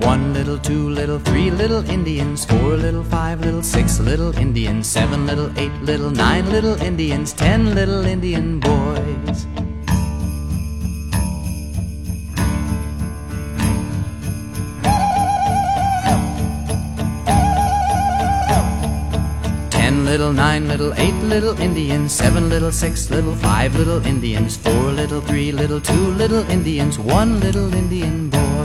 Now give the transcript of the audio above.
One little, two little, three little Indians, four little, five little, six little Indians, seven little, eight little, nine little Indians, ten little Indian boys. Ten little, nine little, eight little Indians, seven little, six little, five little Indians, four little, three little, two little Indians, one little Indian boy.